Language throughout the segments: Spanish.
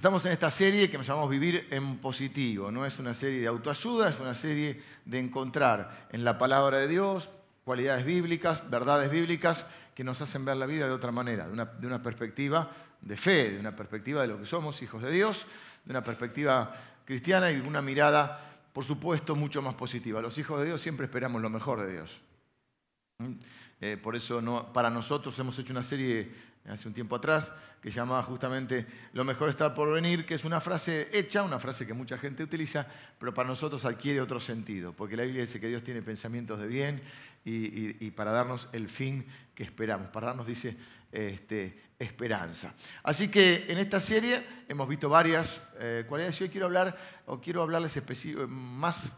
Estamos en esta serie que nos llamamos Vivir en Positivo. No es una serie de autoayuda, es una serie de encontrar en la palabra de Dios cualidades bíblicas, verdades bíblicas que nos hacen ver la vida de otra manera, de una, perspectiva de fe, de una perspectiva de lo que somos, hijos de Dios, de una perspectiva cristiana y una mirada, por supuesto, mucho más positiva. Los hijos de Dios siempre esperamos lo mejor de Dios. ¿Mm? Eh, por eso para nosotros hemos hecho una serie hace un tiempo atrás que llamaba justamente Lo mejor está por venir, que es una frase hecha, una frase que mucha gente utiliza, pero para nosotros adquiere otro sentido, porque la Biblia dice que Dios tiene pensamientos de bien y, para darnos el fin que esperamos, para darnos, dice, este, esperanza. Así que en esta serie hemos visto varias eh, cualidades y hoy quiero hablar, o quiero hablarles más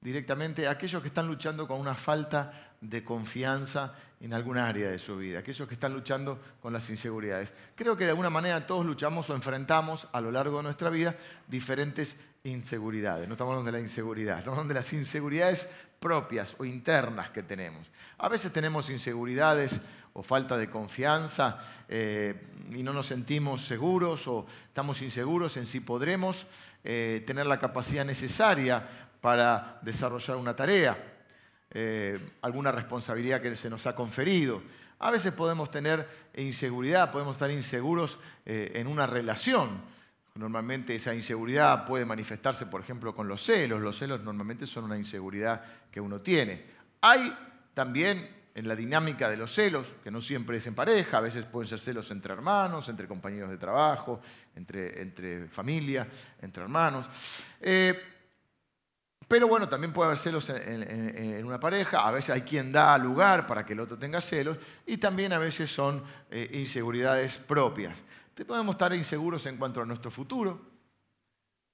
directamente a aquellos que están luchando con una falta de confianza en alguna área de su vida, aquellos que están luchando con las inseguridades. Creo que de alguna manera todos luchamos o enfrentamos a lo largo de nuestra vida diferentes inseguridades. No estamos hablando de la inseguridad, estamos hablando de las inseguridades propias o internas que tenemos. A veces tenemos inseguridades o falta de confianza eh, y no nos sentimos seguros o estamos inseguros en si podremos eh, tener la capacidad necesaria para desarrollar una tarea eh, alguna responsabilidad que se nos ha conferido. A veces podemos tener inseguridad, podemos estar inseguros eh, en una relación. Normalmente esa inseguridad puede manifestarse, por ejemplo, con los celos. Los celos normalmente son una inseguridad que uno tiene. Hay también en la dinámica de los celos, que no siempre es en pareja, a veces pueden ser celos entre hermanos, entre compañeros de trabajo, entre, familia, entre hermanos. Eh, pero bueno, también puede haber celos en, una pareja, a veces hay quien da lugar para que el otro tenga celos y también a veces son eh, inseguridades propias. Podemos estar inseguros en cuanto a nuestro futuro,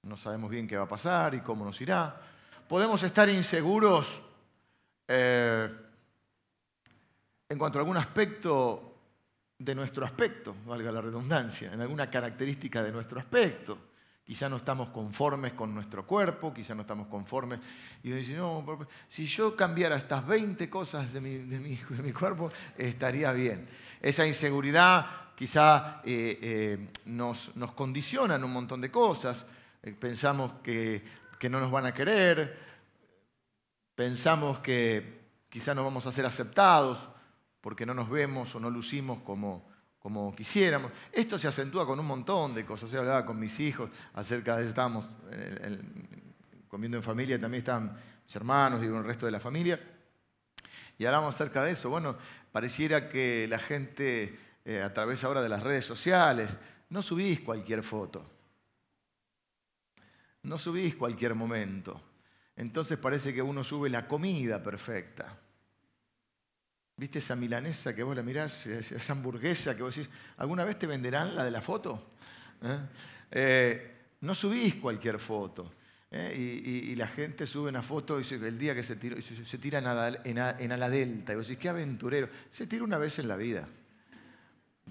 no sabemos bien qué va a pasar y cómo nos irá. Podemos estar inseguros eh, en cuanto a algún aspecto de nuestro aspecto, valga la redundancia, en alguna característica de nuestro aspecto. Quizá no estamos conformes con nuestro cuerpo, quizá no estamos conformes. Y uno dice, no, si yo cambiara estas 20 cosas de mi, cuerpo, estaría bien. Esa inseguridad quizá eh, eh, nos, condiciona en un montón de cosas. Eh, pensamos que, que no nos van a querer, pensamos que quizá no vamos a ser aceptados porque no nos vemos o no lucimos como, como quisiéramos. Esto se acentúa con un montón de cosas. Yo hablaba con mis hijos acerca de estábamos comiendo en familia, también estaban mis hermanos y el resto de la familia. Y hablamos acerca de eso. Bueno, pareciera que la gente, eh, a través ahora de las redes sociales, no subís cualquier foto. No subís cualquier momento. Entonces parece que uno sube la comida perfecta. ¿Viste esa milanesa que vos la mirás, esa hamburguesa que vos decís, ¿alguna vez te venderán la de la foto? ¿Eh? Eh, no subís cualquier foto. ¿eh? Y, la gente sube una foto y el día que se, se, tira en, en, ala delta. Y vos decís, qué aventurero. Se tiró una vez en la vida.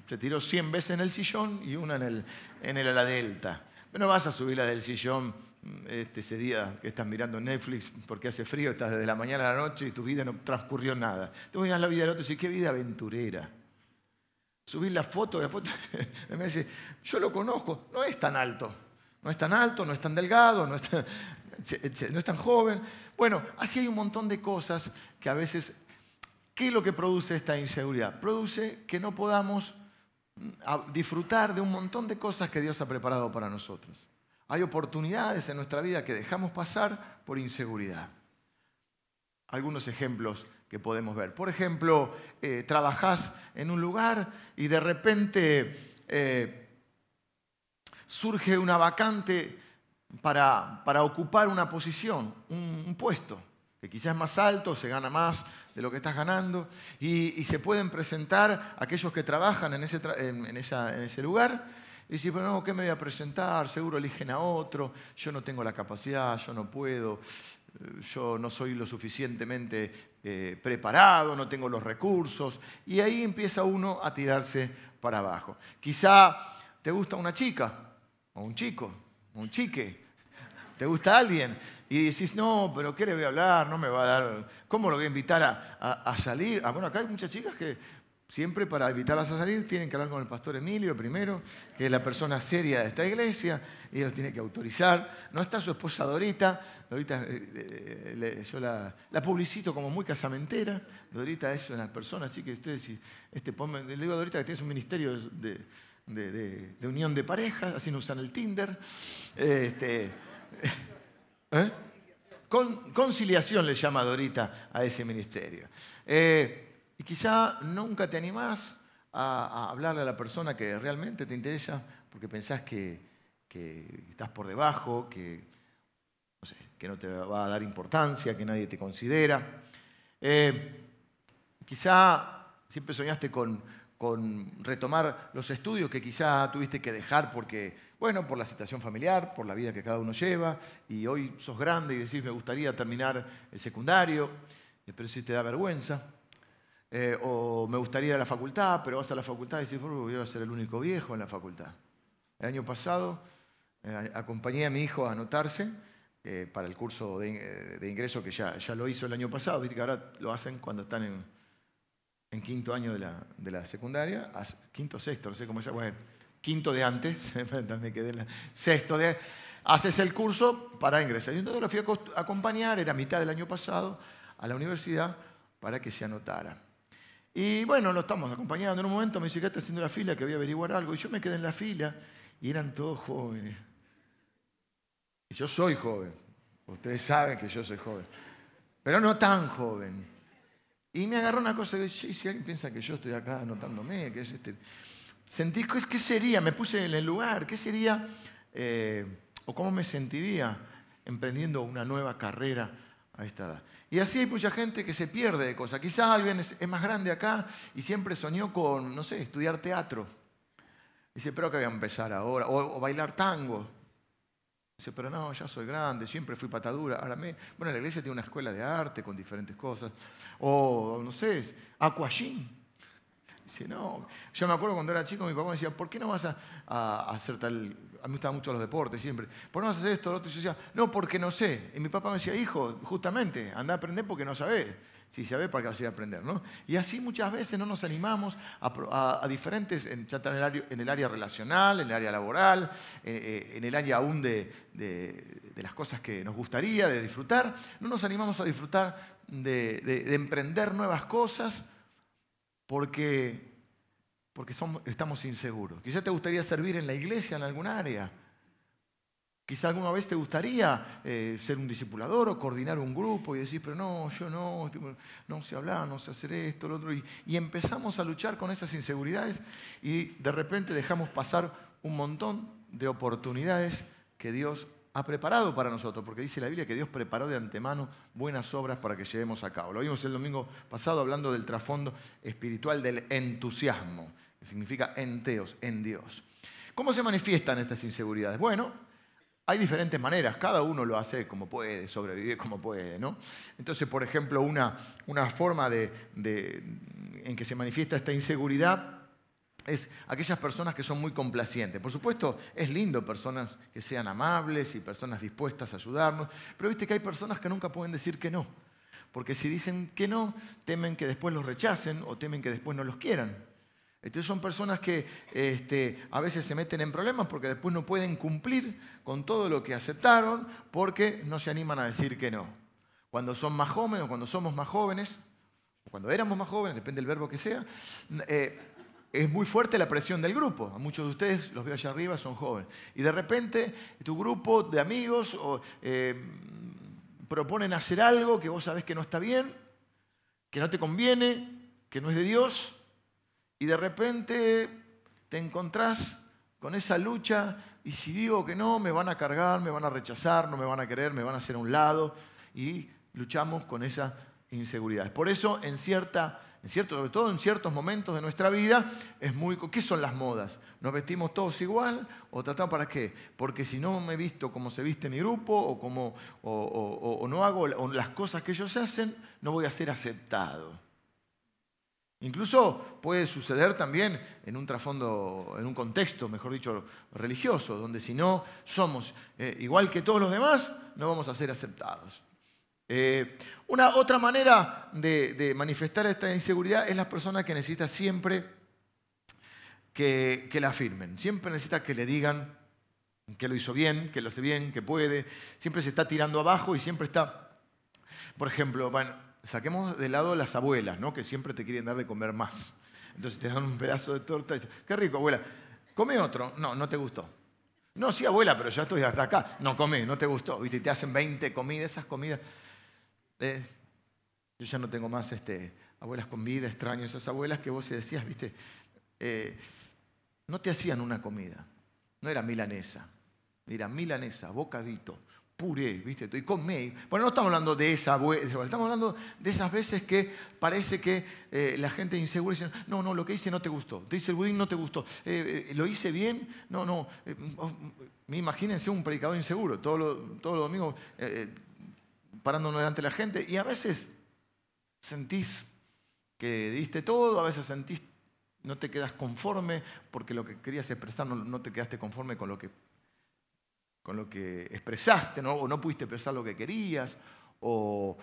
Se tiró 100 veces en el sillón y una en el, en el ala delta. No vas a subir la del sillón este, ese día que estás mirando Netflix porque hace frío, estás desde la mañana a la noche y tu vida no transcurrió nada. Tú miras la vida del otro y dices, qué vida aventurera. Subir la foto, la foto, me dice, yo lo conozco, no es tan alto, no es tan alto, no es tan delgado, no es tan, joven. Bueno, así hay un montón de cosas que a veces, ¿qué es lo que produce esta inseguridad? Produce que no podamos mm, disfrutar de un montón de cosas que Dios ha preparado para nosotros. Hay oportunidades en nuestra vida que dejamos pasar por inseguridad. Algunos ejemplos que podemos ver. Por ejemplo, eh, trabajás en un lugar y de repente eh, surge una vacante para, ocupar una posición, un, puesto, que quizás es más alto, se gana más de lo que estás ganando, y, se pueden presentar aquellos que trabajan en ese, en ese lugar y si, bueno, no, ¿qué me voy a presentar? Seguro eligen a otro, yo no tengo la capacidad, yo no puedo, yo no soy lo suficientemente eh, preparado, no tengo los recursos. Y ahí empieza uno a tirarse para abajo. Quizá te gusta una chica, o un chico, o un chique, te gusta alguien. Y decís, no, pero ¿qué le voy a hablar? No me va a dar. ¿Cómo lo voy a invitar a, a salir? Ah, bueno, acá hay muchas chicas que Siempre para invitarlas a salir tienen que hablar con el pastor Emilio primero, que es la persona seria de esta iglesia, y él los tiene que autorizar. No está su esposa Dorita, Dorita eh, eh, yo la, publicito como muy casamentera, Dorita es una persona, así que ustedes, este, le digo a Dorita que tienes un ministerio de, unión de parejas, así no usan el Tinder. Este, ¿eh? conciliación le llama Dorita a ese ministerio. Y quizá nunca te animás a, hablarle a la persona que realmente te interesa porque pensás que, estás por debajo, que no, te va a dar importancia, que nadie te considera. Eh, quizá siempre soñaste con, con retomar los estudios que quizá tuviste que dejar porque, bueno, por la situación familiar, por la vida que cada uno lleva, y hoy sos grande y decís, me gustaría terminar el secundario, eh, pero si te da vergüenza. Eh, o me gustaría ir a la facultad, pero vas a la facultad y dices, voy a ser el único viejo en la facultad. El año pasado eh, acompañé a mi hijo a anotarse eh, para el curso de, ingreso que ya, ya, lo hizo el año pasado, viste que ahora lo hacen cuando están en, en quinto año de la, de la, secundaria, quinto sexto, no sé cómo se llama, quinto de antes, también quedé en la, sexto de haces el curso para ingresar. Y entonces lo fui a acompañar, era mitad del año pasado, a la universidad para que se anotara. Y bueno, lo estamos acompañando. En un momento me dice que está haciendo la fila, que voy a averiguar algo. Y yo me quedé en la fila y eran todos jóvenes. Y yo soy joven. Ustedes saben que yo soy joven. Pero no tan joven. Y me agarró una cosa que si alguien piensa que yo estoy acá anotándome, que es este. Sentí, ¿qué sería? Me puse en el lugar. ¿Qué sería? Eh, ¿O cómo me sentiría emprendiendo una nueva carrera a esta edad? Y así hay mucha gente que se pierde de cosas. Quizás alguien es, más grande acá y siempre soñó con, no sé, estudiar teatro. Dice, pero que voy a empezar ahora. O, bailar tango. Dice, pero no, ya soy grande, siempre fui patadura. Ahora me... Bueno, la iglesia tiene una escuela de arte con diferentes cosas. O, no sé, aquagym. Dice, no. Yo me acuerdo cuando era chico, mi papá me decía, ¿por qué no vas a hacer tal a mí me gustaban mucho los deportes siempre. ¿Por qué no hacer esto, lo otro? Y decía, no, porque no sé. Y mi papá me decía, hijo, justamente, anda a aprender porque no sabés. Si sabés, ¿para qué vas a ir a aprender? ¿no? Y así muchas veces no nos animamos a, diferentes, en, ya en el, área, en el, área, relacional, en el área laboral, eh, eh, en el área aún de, de, las cosas que nos gustaría, de disfrutar. No nos animamos a disfrutar de, emprender nuevas cosas porque porque estamos inseguros. Quizá te gustaría servir en la iglesia en algún área. Quizá alguna vez te gustaría eh, ser un discipulador o coordinar un grupo y decir, pero no, yo no, no sé hablar, no sé hacer esto, lo otro. Y, y empezamos a luchar con esas inseguridades y de repente dejamos pasar un montón de oportunidades que Dios ha preparado para nosotros, porque dice la Biblia que Dios preparó de antemano buenas obras para que llevemos a cabo. Lo vimos el domingo pasado hablando del trasfondo espiritual del entusiasmo que significa enteos, en Dios. ¿Cómo se manifiestan estas inseguridades? Bueno, hay diferentes maneras, cada uno lo hace como puede, sobrevive como puede. ¿no? Entonces, por ejemplo, una, una forma de, en que se manifiesta esta inseguridad es aquellas personas que son muy complacientes. Por supuesto, es lindo personas que sean amables y personas dispuestas a ayudarnos, pero viste que hay personas que nunca pueden decir que no, porque si dicen que no, temen que después los rechacen o temen que después no los quieran. Entonces son personas que este, a veces se meten en problemas porque después no pueden cumplir con todo lo que aceptaron porque no se animan a decir que no. Cuando son más jóvenes o cuando somos más jóvenes, cuando éramos más jóvenes, depende del verbo que sea, eh, es muy fuerte la presión del grupo. A muchos de ustedes, los veo allá arriba, son jóvenes. Y de repente tu grupo de amigos eh, proponen hacer algo que vos sabés que no está bien, que no te conviene, que no es de Dios y de repente te encontrás con esa lucha y si digo que no, me van a cargar, me van a rechazar, no me van a querer, me van a hacer a un lado y luchamos con esa inseguridad. Por eso, en cierta, en cierto, sobre todo en ciertos momentos de nuestra vida, es muy... ¿Qué son las modas? ¿Nos vestimos todos igual o tratamos para qué? Porque si no me visto como se viste mi grupo o, como, o no hago las cosas que ellos hacen, no voy a ser aceptado. Incluso puede suceder también en un trasfondo, en un contexto, mejor dicho, religioso, donde si no somos eh, igual que todos los demás, no vamos a ser aceptados. Eh, una otra manera de, manifestar esta inseguridad es la persona que necesita siempre que, que la afirmen, siempre necesita que le digan que lo hizo bien, que lo hace bien, que puede, siempre se está tirando abajo y siempre está, por ejemplo, bueno, saquemos de lado las abuelas, ¿no? que siempre te quieren dar de comer más. Entonces te dan un pedazo de torta y dicen, qué rico, abuela, come otro. No, no te gustó. No, sí, abuela, pero ya estoy hasta acá. No come, no te gustó. ¿Viste? te hacen 20 comidas, esas comidas. Eh, yo ya no tengo más este, abuelas con vida, extraño esas abuelas que vos decías, ¿viste? Eh, no te hacían una comida, no era milanesa, era milanesa, bocadito, puré, ¿viste? Y comé. Bueno, no estamos hablando de esa, estamos hablando de esas veces que parece que eh, la gente insegura dice, no, no, lo que hice no te gustó, te hice el budín, no te gustó, eh, eh, lo hice bien, no, no. Oh, imagínense un predicador inseguro, todos los todo lo domingos parándonos delante de la gente y a veces sentís que diste todo, a veces sentís no te quedas conforme porque lo que querías expresar no te quedaste conforme con lo que con lo que expresaste, ¿no? o no pudiste expresar lo que querías, o,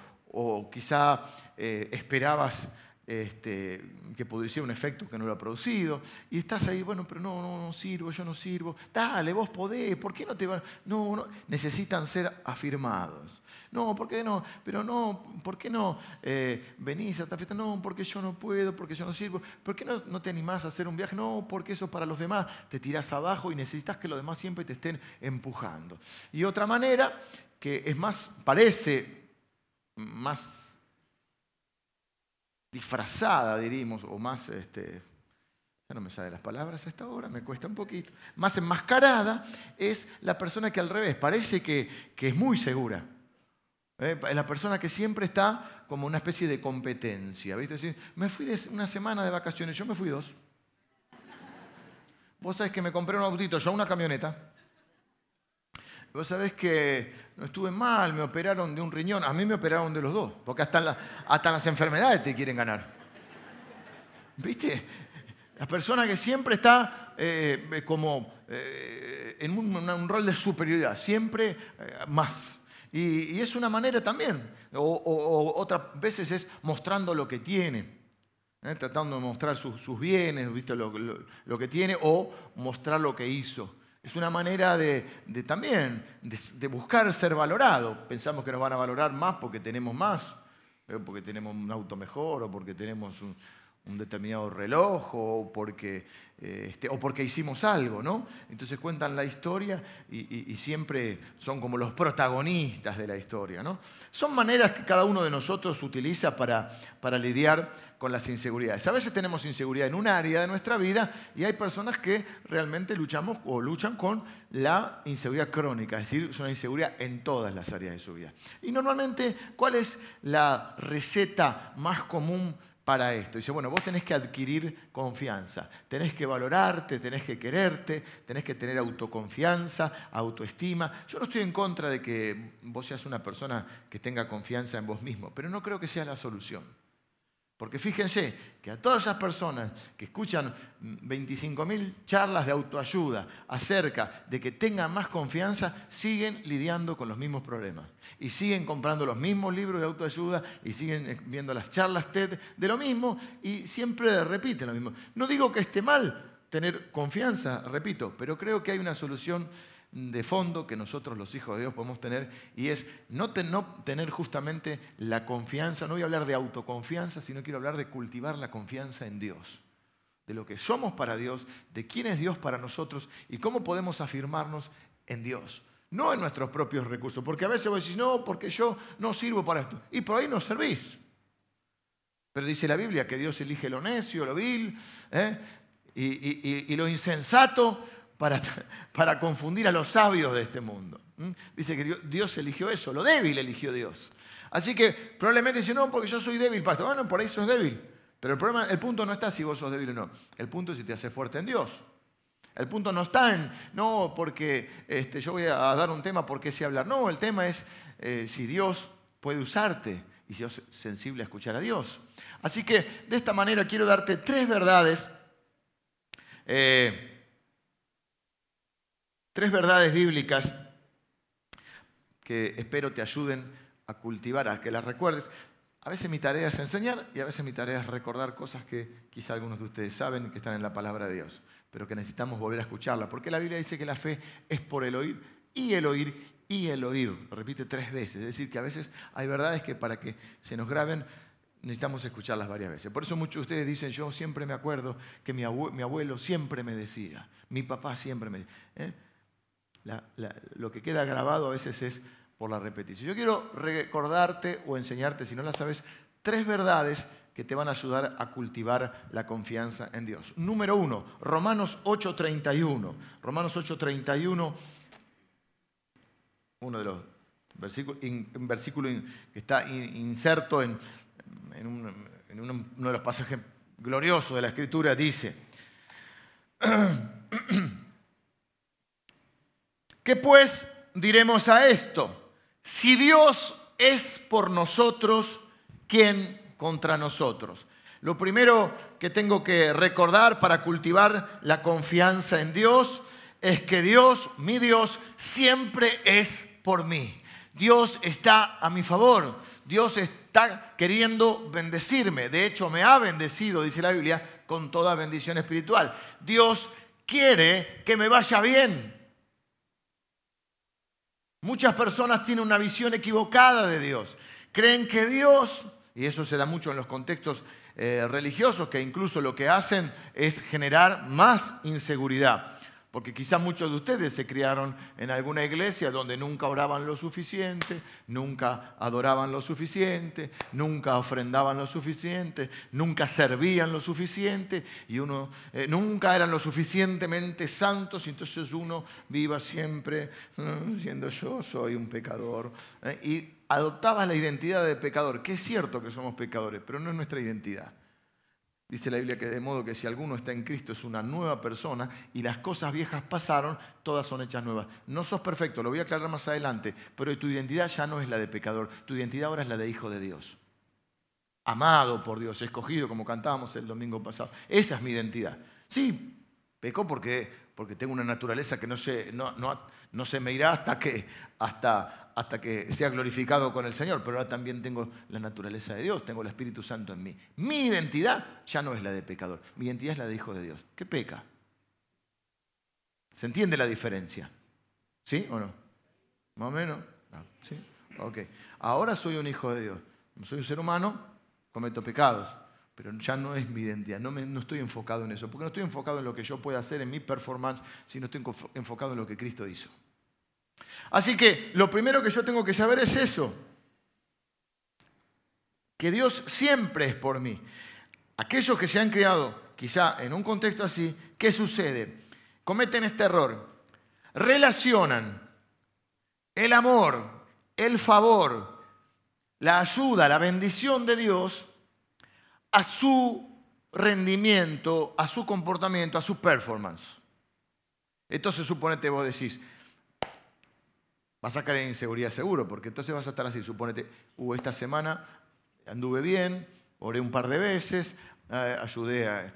quizá eh, esperabas este, que pudiese un efecto que no lo ha producido, y estás ahí, bueno, pero no, no, no sirvo, yo no sirvo, dale, vos podés, ¿por qué no te van? No, no, necesitan ser afirmados. No, ¿por qué no? Pero no, ¿por qué no eh, venís a esta fiesta? No, porque yo no puedo, porque yo no sirvo. ¿Por qué no, no te animás a hacer un viaje? No, porque eso para los demás. Te tirás abajo y necesitas que los demás siempre te estén empujando. Y otra manera, que es más, parece más disfrazada, diríamos, o más, este, ya no me salen las palabras a esta hora, me cuesta un poquito, más enmascarada, es la persona que al revés, parece que, que es muy segura ¿eh? la persona que siempre está como una especie de competencia. ¿viste? me fui de una semana de vacaciones, yo me fui dos. Vos sabés que me compré un autito, yo una camioneta. Vos sabés que no estuve mal, me operaron de un riñón. A mí me operaron de los dos, porque hasta, hasta las enfermedades te quieren ganar. ¿Viste? La persona que siempre está eh, como eh, en un, rol de superioridad, siempre más. Y, es una manera también. O, otras veces es mostrando lo que tiene. ¿eh? Tratando de mostrar sus, bienes, ¿viste? Lo, que tiene, o mostrar lo que hizo. Es una manera de, también de, buscar ser valorado. Pensamos que nos van a valorar más porque tenemos más, ¿eh? porque tenemos un auto mejor o porque tenemos un, un determinado reloj o porque, eh, este, o porque hicimos algo, ¿no? Entonces cuentan la historia y, siempre son como los protagonistas de la historia, ¿no? Son maneras que cada uno de nosotros utiliza para, para lidiar con las inseguridades. A veces tenemos inseguridad en un área de nuestra vida y hay personas que realmente luchamos o luchan con la inseguridad crónica, es decir, es una inseguridad en todas las áreas de su vida. Y normalmente, ¿cuál es la receta más común para esto. Dice, bueno, vos tenés que adquirir confianza, tenés que valorarte, tenés que quererte, tenés que tener autoconfianza, autoestima. Yo no estoy en contra de que vos seas una persona que tenga confianza en vos mismo, pero no creo que sea la solución. Porque fíjense que a todas esas personas que escuchan 25.000 charlas de autoayuda acerca de que tengan más confianza, siguen lidiando con los mismos problemas. Y siguen comprando los mismos libros de autoayuda y siguen viendo las charlas TED de lo mismo y siempre repiten lo mismo. No digo que esté mal tener confianza, repito, pero creo que hay una solución de fondo que nosotros los hijos de Dios podemos tener y es no, tener justamente la confianza, no voy a hablar de autoconfianza, sino quiero hablar de cultivar la confianza en Dios, de lo que somos para Dios, de quién es Dios para nosotros y cómo podemos afirmarnos en Dios. No en nuestros propios recursos, porque a veces vos decís, no, porque yo no sirvo para esto. Y por ahí no servís. Pero dice la Biblia que Dios elige lo necio, lo vil, ¿eh? y, y lo insensato para, para confundir a los sabios de este mundo. Dice que Dios eligió eso, lo débil eligió Dios. Así que probablemente dice, no, porque yo soy débil, pastor. Bueno, por ahí sos débil. Pero el, problema, el punto no está si vos sos débil o no. El punto es si te hace fuerte en Dios. El punto no está en, no, porque este, yo voy a dar un tema porque sé hablar. No, el tema es eh, si Dios puede usarte y si sos sensible a escuchar a Dios. Así que de esta manera quiero darte tres verdades eh, tres verdades bíblicas que espero te ayuden a cultivar, a que las recuerdes. A veces mi tarea es enseñar y a veces mi tarea es recordar cosas que quizá algunos de ustedes saben que están en la palabra de Dios, pero que necesitamos volver a escucharla, porque la Biblia dice que la fe es por el oír y el oír y el oír. Repite tres veces, es decir, que a veces hay verdades que para que se nos graben necesitamos escucharlas varias veces. Por eso muchos de ustedes dicen, yo siempre me acuerdo que mi abuelo, siempre me decía, mi papá siempre me decía. ¿eh? Lo que queda grabado a veces es por la repetición. Yo quiero recordarte o enseñarte, si no la sabes, tres verdades que te van a ayudar a cultivar la confianza en Dios. Número uno, Romanos 8:31. Romanos 8:31, uno de los versículos, un versículo que está inserto en, uno de los pasajes gloriosos de la Escritura, dice, ¿qué pues diremos a esto? Si Dios es por nosotros, ¿quién contra nosotros? Lo primero que tengo que recordar para cultivar la confianza en Dios es que Dios, mi Dios, siempre es por mí. Dios está a mi favor. Dios está queriendo bendecirme. De hecho, me ha bendecido, dice la Biblia, con toda bendición espiritual. Dios quiere que me vaya bien. Muchas personas tienen una visión equivocada de Dios. Creen que Dios, y eso se da mucho en los contextos eh, religiosos, que incluso lo que hacen es generar más inseguridad. Porque quizá muchos de ustedes se criaron en alguna iglesia donde nunca oraban lo suficiente, nunca adoraban lo suficiente, nunca ofrendaban lo suficiente, nunca servían lo suficiente y uno eh, nunca eran lo suficientemente santos y entonces uno viva siempre mm, diciendo yo soy un pecador. Eh, y adoptaba la identidad de pecador, que es cierto que somos pecadores, pero no es nuestra identidad. Dice la Biblia que de modo que si alguno está en Cristo es una nueva persona y las cosas viejas pasaron, todas son hechas nuevas. No sos perfecto, lo voy a aclarar más adelante, pero tu identidad ya no es la de pecador, tu identidad ahora es la de hijo de Dios. Amado por Dios, escogido como cantábamos el domingo pasado. Esa es mi identidad. Sí, pecó porque, porque tengo una naturaleza que no se, no, no, no se me irá hasta que, hasta, hasta que sea glorificado con el Señor, pero ahora también tengo la naturaleza de Dios, tengo el Espíritu Santo en mí. Mi identidad ya no es la de pecador, mi identidad es la de hijo de Dios. ¿Qué peca? ¿Se entiende la diferencia? ¿Sí o no? ¿Más o menos? ¿Sí? Ok. Ahora soy un hijo de Dios. Soy un ser humano, cometo pecados pero ya no es mi identidad, no, no, estoy enfocado en eso, porque no estoy enfocado en lo que yo pueda hacer en mi performance, sino estoy enfocado en lo que Cristo hizo. Así que lo primero que yo tengo que saber es eso, que Dios siempre es por mí. Aquellos que se han criado quizá en un contexto así, ¿qué sucede? Cometen este error, relacionan el amor, el favor, la ayuda, la bendición de Dios a su rendimiento, a su comportamiento, a su performance. Entonces suponete vos decís, vas a caer en inseguridad seguro, porque entonces vas a estar así, suponete, uh, esta semana anduve bien, oré un par de veces, eh, ayudé a,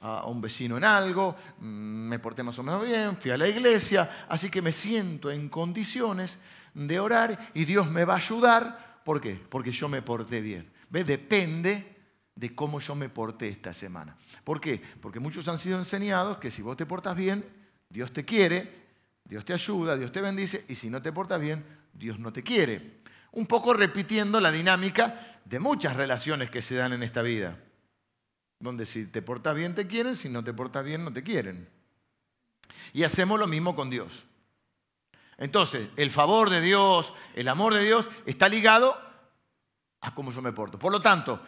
a, un vecino en algo, mm, me porté más o menos bien, fui a la iglesia, así que me siento en condiciones de orar y Dios me va a ayudar. ¿Por qué? Porque yo me porté bien. ¿Ves? Depende de cómo yo me porté esta semana. ¿Por qué? Porque muchos han sido enseñados que si vos te portas bien, Dios te quiere, Dios te ayuda, Dios te bendice, y si no te portas bien, Dios no te quiere. Un poco repitiendo la dinámica de muchas relaciones que se dan en esta vida, donde si te portas bien te quieren, si no te portas bien no te quieren. Y hacemos lo mismo con Dios. Entonces, el favor de Dios, el amor de Dios está ligado a cómo yo me porto. Por lo tanto,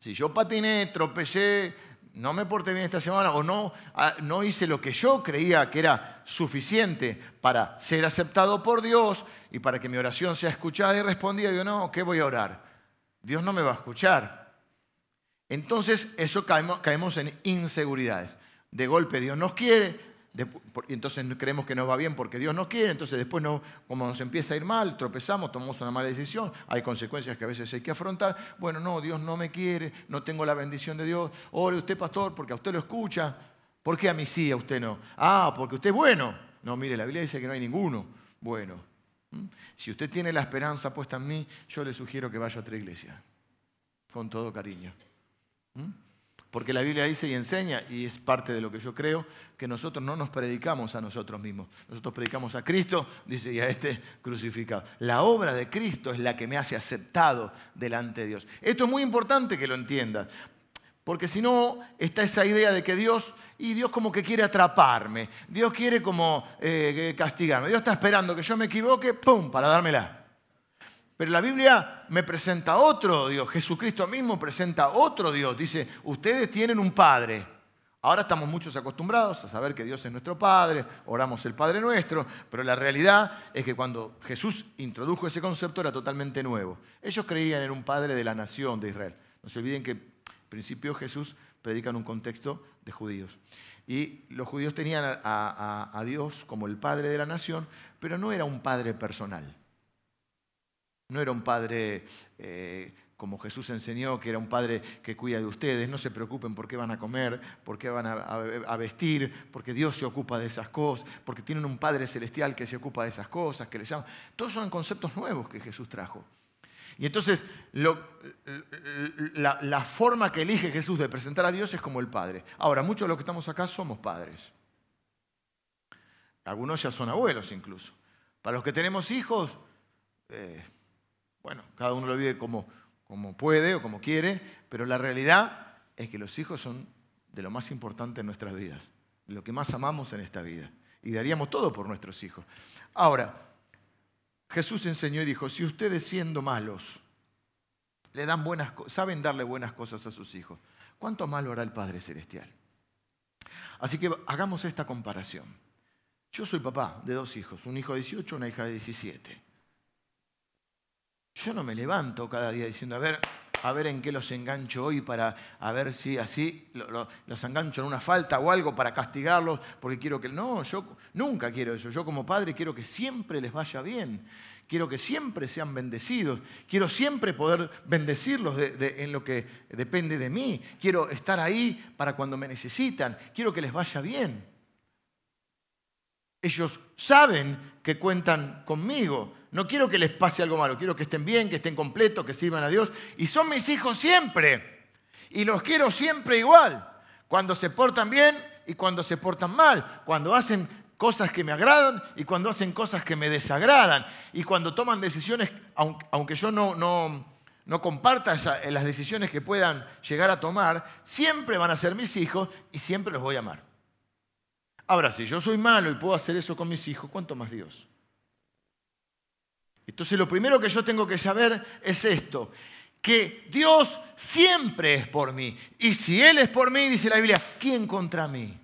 si yo patiné, tropecé, no me porté bien esta semana o no, ah, no hice lo que yo creía que era suficiente para ser aceptado por Dios y para que mi oración sea escuchada y respondida, yo no, ¿qué voy a orar? Dios no me va a escuchar. Entonces, eso caemos, caemos en inseguridades. De golpe Dios nos quiere, entonces creemos que nos va bien porque Dios no quiere, entonces después no, como nos empieza a ir mal, tropezamos, tomamos una mala decisión, hay consecuencias que a veces hay que afrontar. Bueno, no, Dios no me quiere, no tengo la bendición de Dios. Ore usted, pastor, porque a usted lo escucha. ¿Por qué a mí sí, a usted no? Ah, porque usted es bueno. No, mire, la Biblia dice que no hay ninguno bueno. ¿Mm? Si usted tiene la esperanza puesta en mí, yo le sugiero que vaya a otra iglesia, con todo cariño. ¿Mm? Porque la Biblia dice y enseña, y es parte de lo que yo creo, que nosotros no nos predicamos a nosotros mismos. Nosotros predicamos a Cristo, dice, y a este crucificado. La obra de Cristo es la que me hace aceptado delante de Dios. Esto es muy importante que lo entiendas. Porque si no, está esa idea de que Dios, y Dios como que quiere atraparme, Dios quiere como eh, castigarme, Dios está esperando que yo me equivoque, ¡pum!, para dármela. Pero la Biblia me presenta otro Dios, Jesucristo mismo presenta otro Dios. Dice, ustedes tienen un Padre. Ahora estamos muchos acostumbrados a saber que Dios es nuestro Padre, oramos el Padre nuestro, pero la realidad es que cuando Jesús introdujo ese concepto era totalmente nuevo. Ellos creían en un Padre de la nación de Israel. No se olviden que en principio Jesús predica en un contexto de judíos. Y los judíos tenían a, a Dios como el Padre de la nación, pero no era un Padre personal. No era un padre eh, como Jesús enseñó, que era un padre que cuida de ustedes. No se preocupen por qué van a comer, por qué van a, vestir, porque Dios se ocupa de esas cosas, porque tienen un Padre celestial que se ocupa de esas cosas, que les llaman. Todos son conceptos nuevos que Jesús trajo. Y entonces la, la, forma que elige Jesús de presentar a Dios es como el Padre. Ahora, muchos de los que estamos acá somos padres. Algunos ya son abuelos incluso. Para los que tenemos hijos, eh, bueno, cada uno lo vive como, como puede o como quiere, pero la realidad es que los hijos son de lo más importante en nuestras vidas, de lo que más amamos en esta vida. Y daríamos todo por nuestros hijos. Ahora, Jesús enseñó y dijo, si ustedes siendo malos le dan buenas, saben darle buenas cosas a sus hijos, ¿cuánto malo hará el Padre Celestial? Así que hagamos esta comparación. Yo soy papá de dos hijos, un hijo de 18 y una hija de 17. Yo no me levanto cada día diciendo, a ver, a ver en qué los engancho hoy para a ver si así los engancho en una falta o algo para castigarlos, porque quiero que... No, yo nunca quiero eso. Yo como padre quiero que siempre les vaya bien. Quiero que siempre sean bendecidos. Quiero siempre poder bendecirlos en lo que depende de mí. Quiero estar ahí para cuando me necesitan. Quiero que les vaya bien. Ellos saben que cuentan conmigo. No quiero que les pase algo malo, quiero que estén bien, que estén completos, que sirvan a Dios. Y son mis hijos siempre. Y los quiero siempre igual. Cuando se portan bien y cuando se portan mal. Cuando hacen cosas que me agradan y cuando hacen cosas que me desagradan. Y cuando toman decisiones, aunque yo no, no, comparta las decisiones que puedan llegar a tomar, siempre van a ser mis hijos y siempre los voy a amar. Ahora, si yo soy malo y puedo hacer eso con mis hijos, ¿cuánto más Dios? Entonces lo primero que yo tengo que saber es esto, que Dios siempre es por mí. Y si Él es por mí, dice la Biblia, ¿quién contra mí?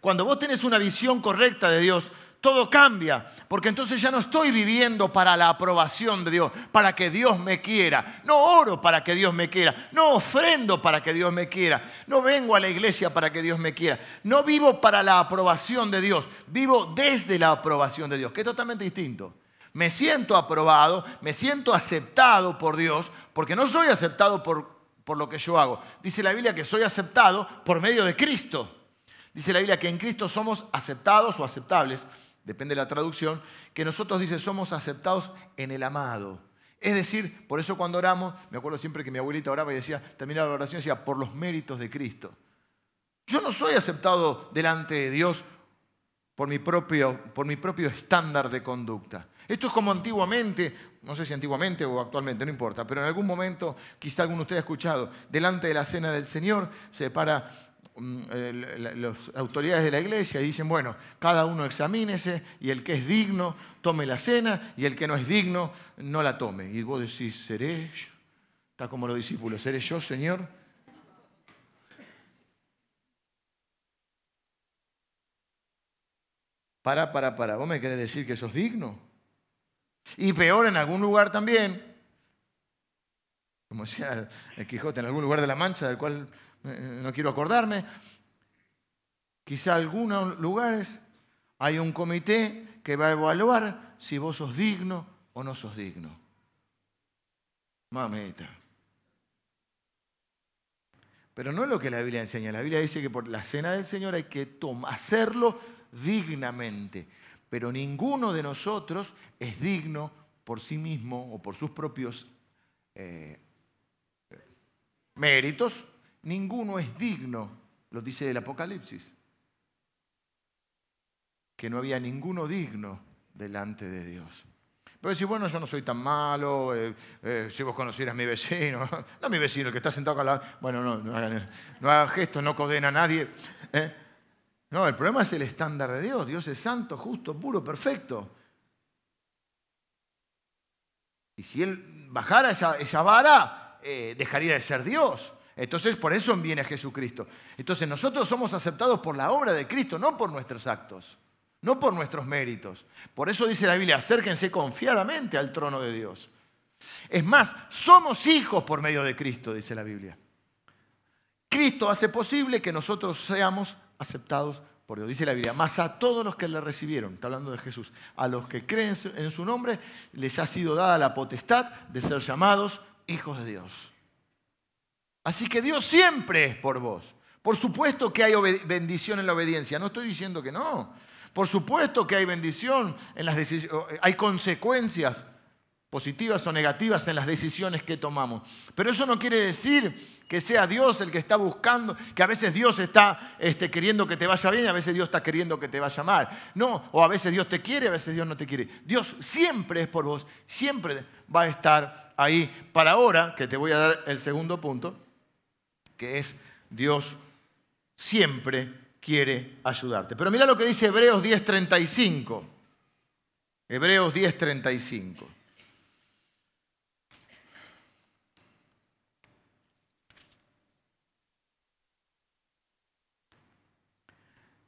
Cuando vos tenés una visión correcta de Dios, todo cambia, porque entonces ya no estoy viviendo para la aprobación de Dios, para que Dios me quiera. No oro para que Dios me quiera, no ofrendo para que Dios me quiera, no vengo a la iglesia para que Dios me quiera. No vivo para la aprobación de Dios, vivo desde la aprobación de Dios, que es totalmente distinto. Me siento aprobado, me siento aceptado por Dios, porque no soy aceptado por, por lo que yo hago. Dice la Biblia que soy aceptado por medio de Cristo. Dice la Biblia que en Cristo somos aceptados o aceptables depende de la traducción, que nosotros dice somos aceptados en el amado. Es decir, por eso cuando oramos, me acuerdo siempre que mi abuelita oraba y decía, terminaba la oración decía, por los méritos de Cristo. Yo no soy aceptado delante de Dios por mi propio, por mi propio estándar de conducta. Esto es como antiguamente, no sé si antiguamente o actualmente, no importa, pero en algún momento, quizá alguno de ustedes ha escuchado, delante de la cena del Señor se para las autoridades de la iglesia dicen, bueno, cada uno examínese y el que es digno tome la cena y el que no es digno no la tome. Y vos decís, ¿seré? Está como los discípulos, ¿seré yo, Señor? Para, para, para, ¿vos me querés decir que sos digno? Y peor en algún lugar también, como decía el Quijote, en algún lugar de la Mancha, del cual eh, no quiero acordarme. Quizá en algunos lugares hay un comité que va a evaluar si vos sos digno o no sos digno. Mamita. Pero no es lo que la Biblia enseña. La Biblia dice que por la cena del Señor hay que hacerlo dignamente. pero ninguno de nosotros es digno por sí mismo o por sus propios eh, méritos. Ninguno es digno, lo dice el Apocalipsis, que no había ninguno digno delante de Dios. Pero decir, bueno, yo no soy tan malo, eh, eh, si vos conocieras a mi vecino, no mi vecino, el que está sentado acá lado, bueno, no, no hagan, no gestos, no condena a nadie. ¿eh? No, el problema es el estándar de Dios. Dios es santo, justo, puro, perfecto. Y si Él bajara esa, esa vara, dejaría de ser Dios. Entonces, por eso viene Jesucristo. Entonces, nosotros somos aceptados por la obra de Cristo, no por nuestros actos no por nuestros méritos. Por eso dice la Biblia, acérquense confiadamente al trono de Dios. Es más, somos hijos por medio de Cristo, dice la Biblia. Cristo hace posible que nosotros seamos aceptados por Dios. Dice la Biblia, más a todos los que le recibieron, está hablando de Jesús, a los que creen en su nombre, les ha sido dada la potestad de ser llamados hijos de Dios. Así que Dios siempre es por vos. Por supuesto que hay bendición en la obediencia, no estoy diciendo que no. Por supuesto que hay bendición, en las hay consecuencias positivas o negativas en las decisiones que tomamos. Pero eso no quiere decir que sea Dios el que está buscando, que a veces Dios está este, queriendo que te vaya bien y a veces Dios está queriendo que te vaya mal. No, o a veces Dios te quiere, a veces Dios no te quiere. Dios siempre es por vos, siempre va a estar ahí. Para ahora, que te voy a dar el segundo punto, que es Dios siempre quiere ayudarte. Pero mira lo que dice Hebreos 10:35. Hebreos 10:35.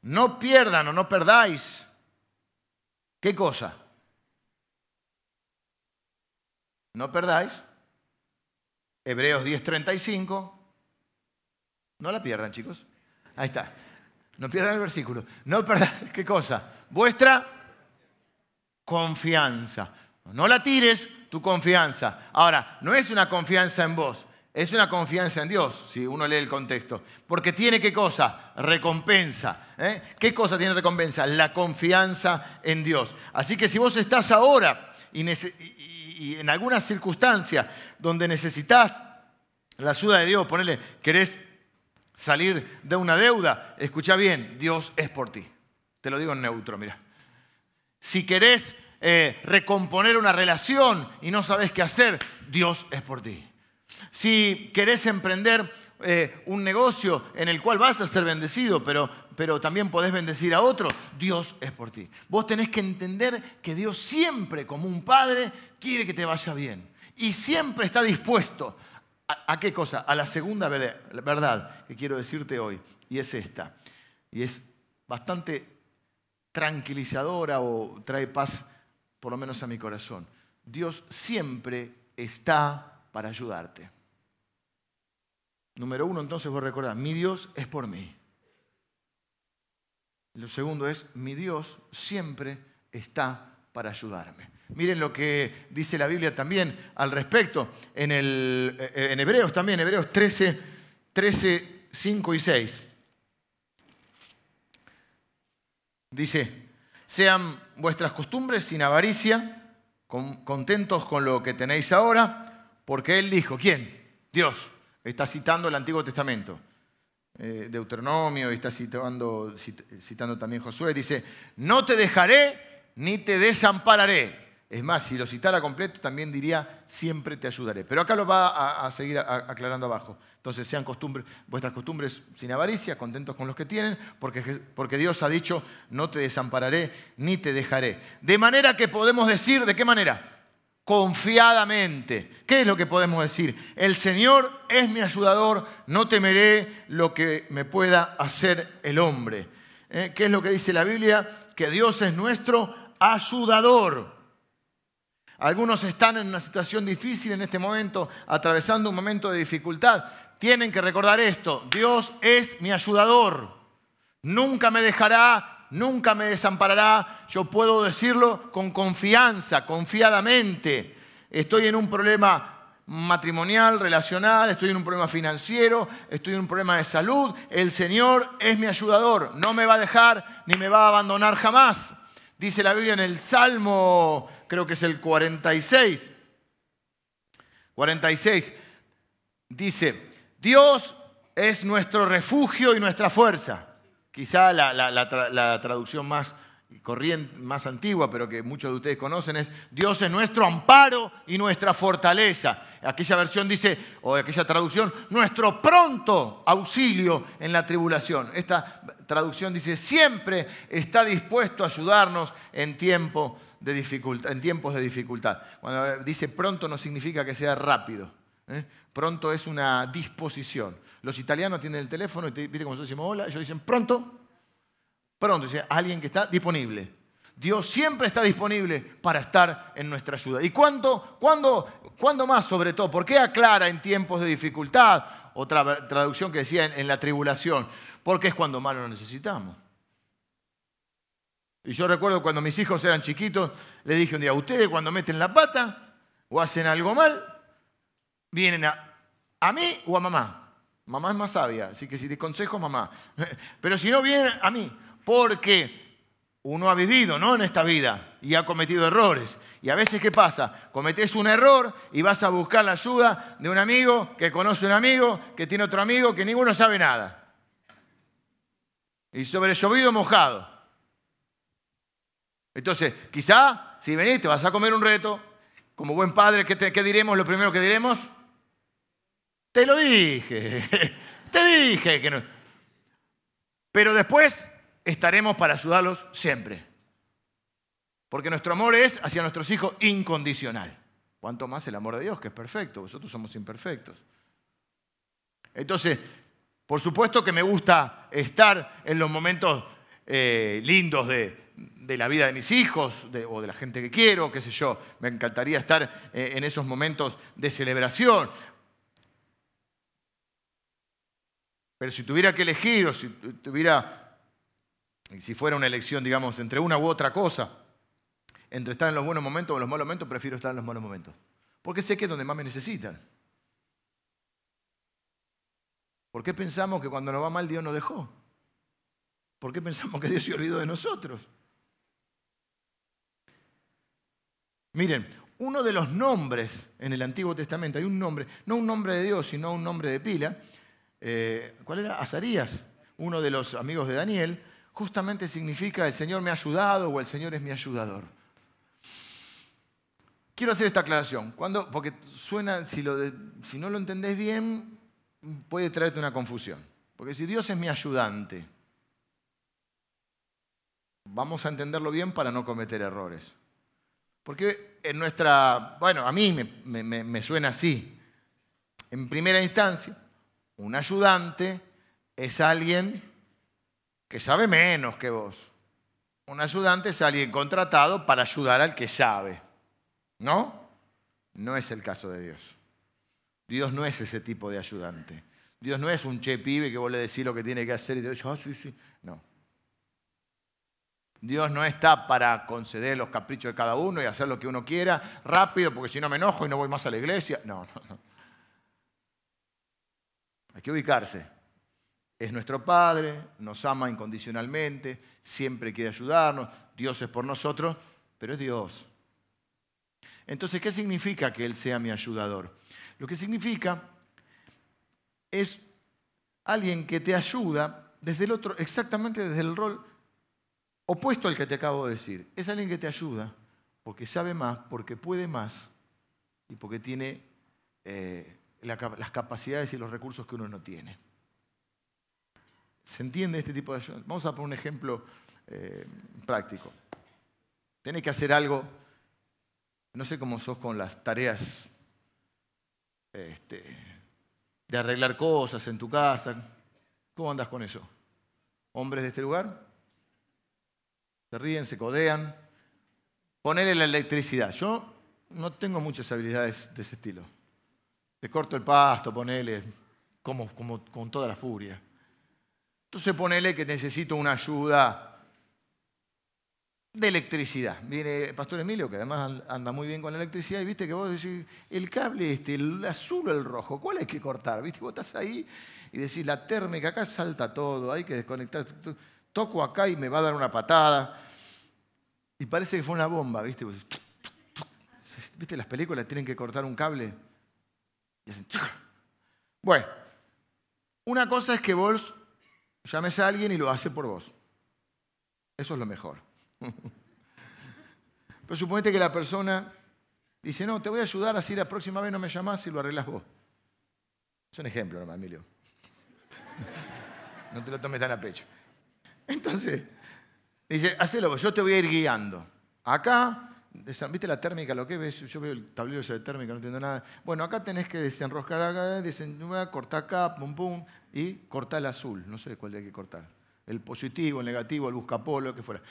No pierdan o no perdáis. ¿Qué cosa? No perdáis. Hebreos 10:35. No la pierdan, chicos. Ahí está. No pierdan el versículo. No pierdan, ¿qué cosa? Vuestra confianza. No la tires, tu confianza. Ahora, no es una confianza en vos, es una confianza en Dios, si uno lee el contexto. Porque tiene qué cosa? Recompensa. ¿eh? ¿Qué cosa tiene recompensa? La confianza en Dios. Así que si vos estás ahora y, y en alguna circunstancia donde necesitas la ayuda de Dios, ponele, querés salir de una deuda, escucha bien, Dios es por ti. Te lo digo en neutro, mira. Si querés eh, recomponer una relación y no sabes qué hacer, Dios es por ti. Si querés emprender eh, un negocio en el cual vas a ser bendecido, pero, pero también podés bendecir a otro, Dios es por ti. Vos tenés que entender que Dios siempre, como un padre, quiere que te vaya bien. Y siempre está dispuesto ¿A, qué cosa? A la segunda verdad que quiero decirte hoy, y es esta. Y es bastante tranquilizadora o trae paz, por lo menos a mi corazón. Dios siempre está para ayudarte. Número uno, entonces vos recordar, mi Dios es por mí. Lo segundo es, mi Dios siempre está para ayudarme. Miren lo que dice la Biblia también al respecto en, en Hebreos también, Hebreos 13, 13, 5 y 6. Dice, sean vuestras costumbres sin avaricia, contentos con lo que tenéis ahora, porque Él dijo, ¿quién? Dios. Está citando el Antiguo Testamento. Eh, Deuteronomio está citando, citando también Josué. Dice, no te dejaré ni te desampararé. Es más, si lo citara completo, también diría, siempre te ayudaré. Pero acá lo va a, seguir aclarando abajo. Entonces, sean vuestras costumbres sin avaricia, contentos con los que tienen, porque, porque Dios ha dicho, no te desampararé ni te dejaré. De manera que podemos decir, ¿de qué manera? Confiadamente. ¿Qué es lo que podemos decir? El Señor es mi ayudador, no temeré lo que me pueda hacer el hombre. ¿Eh? ¿Qué es lo que dice la Biblia? Que Dios es nuestro ayudador. Algunos están en una situación difícil en este momento, atravesando un momento de dificultad. Tienen que recordar esto, Dios es mi ayudador. Nunca me dejará, nunca me desamparará. Yo puedo decirlo con confianza, confiadamente. Estoy en un problema matrimonial, relacional, estoy en un problema financiero, estoy en un problema de salud. El Señor es mi ayudador, no me va a dejar ni me va a abandonar jamás. Dice la Biblia en el Salmo, creo que es el 46. 46. Dice, Dios es nuestro refugio y nuestra fuerza. Quizá la, traducción más corriente, más antigua, pero que muchos de ustedes conocen, es Dios es nuestro amparo y nuestra fortaleza. Aquella versión dice, o aquella traducción, nuestro pronto auxilio en la tribulación. Esta traducción dice, siempre está dispuesto a ayudarnos en, tiempo de dificultad, en tiempos de dificultad. Cuando dice pronto no significa que sea rápido. ¿eh? Pronto es una disposición. Los italianos tienen el teléfono y viste como nosotros decimos hola, ellos dicen pronto, pronto, dice alguien que está disponible. Dios siempre está disponible para estar en nuestra ayuda. ¿Y cuándo, cuándo, cuándo más sobre todo? ¿Por qué aclara en tiempos de dificultad? Otra traducción que decía en, en la tribulación. Porque es cuando más lo necesitamos. Y yo recuerdo cuando mis hijos eran chiquitos, le dije un día, ustedes cuando meten la pata o hacen algo mal, vienen a, a mí o a mamá. Mamá es más sabia, así que si te consejo, mamá. Pero si no, vienen a mí, porque uno ha vivido ¿no? en esta vida y ha cometido errores. Y a veces, ¿qué pasa? Cometés un error y vas a buscar la ayuda de un amigo que conoce un amigo, que tiene otro amigo, que ninguno sabe nada. Y sobre llovido mojado. Entonces, quizá, si venís, te vas a comer un reto, como buen padre, ¿qué, qué diremos? Lo primero que diremos, te lo dije, te dije que no. Pero después estaremos para ayudarlos siempre. Porque nuestro amor es hacia nuestros hijos incondicional. Cuanto más el amor de Dios, que es perfecto, vosotros somos imperfectos. Entonces, por supuesto que me gusta estar en los momentos eh, lindos de, la vida de mis hijos o de la gente que quiero, qué sé yo. Me encantaría estar eh, en esos momentos de celebración. Pero si tuviera que elegir o si tuviera, si fuera una elección, digamos, entre una u otra cosa, entre estar en los buenos momentos o en los malos momentos, prefiero estar en los malos momentos. Porque sé que es donde más me necesitan. ¿Por qué pensamos que cuando nos va mal Dios nos dejó? ¿Por qué pensamos que Dios se olvidó de nosotros? Miren, uno de los nombres en el Antiguo Testamento, hay un nombre, no un nombre de Dios, sino un nombre de pila, eh, ¿cuál era? Azarías, uno de los amigos de Daniel, justamente significa el Señor me ha ayudado o el Señor es mi ayudador. Quiero hacer esta aclaración, cuando, porque suena, si, si no lo entendés bien, puede traerte una confusión. Porque si Dios es mi ayudante, vamos a entenderlo bien para no cometer errores. Porque en nuestra, bueno, a mí me suena así. En primera instancia, un ayudante es alguien que sabe menos que vos. Un ayudante es alguien contratado para ayudar al que sabe. ¿No? No es el caso de Dios. Dios no es ese tipo de ayudante. Dios no es un che pibe que vos le decís lo que tiene que hacer y te dice, ah, sí, sí. No. Dios no está para conceder los caprichos de cada uno y hacer lo que uno quiera rápido, porque si no me enojo y no voy más a la iglesia. No, no, no. Hay que ubicarse. Es nuestro Padre, nos ama incondicionalmente, siempre quiere ayudarnos, Dios es por nosotros, pero es Dios. Entonces, ¿qué significa que Él sea mi ayudador? Lo que significa es alguien que te ayuda desde el otro, exactamente desde el rol opuesto al que te acabo de decir. Es alguien que te ayuda porque sabe más, porque puede más y porque tiene eh, las capacidades y los recursos que uno no tiene. ¿Se entiende este tipo de ayuda? Vamos a poner un ejemplo eh, práctico. Tenés que hacer algo, no sé cómo sos con las tareas este, de arreglar cosas en tu casa. ¿Cómo andas con eso? ¿Hombres de este lugar? Se ríen, se codean. Ponele la electricidad. Yo no tengo muchas habilidades de ese estilo. Te corto el pasto, ponele, como, como con toda la furia. Entonces ponele que necesito una ayuda de electricidad. Viene Pastor Emilio, que además anda muy bien con la electricidad, y viste que vos decís, el cable este, el azul o el rojo, ¿cuál hay que cortar? ¿Viste? Vos estás ahí y decís, la térmica, acá salta todo, hay que desconectar. Toco acá y me va a dar una patada. y parece que fue una bomba, ¿viste? ¿Viste las películas? Tienen que cortar un cable y hacen... Bueno, una cosa es que vos llames a alguien y lo hace por vos. Eso es lo mejor. Pero suponete que la persona dice, no, te voy a ayudar así la próxima vez no me llamás y lo arreglas vos. Es un ejemplo nomás, Emilio. No te lo tomes tan a pecho. Entonces, dice, hacelo vos, yo te voy a ir guiando. Acá ¿Viste la térmica? Lo que ves, yo veo el tablero de térmica, no entiendo nada. Bueno, acá tenés que desenroscar acá, desenroscar, cortar acá, pum pum, y cortar el azul. No sé cuál hay que cortar. El positivo, el negativo, el buscapolo, lo que fuera.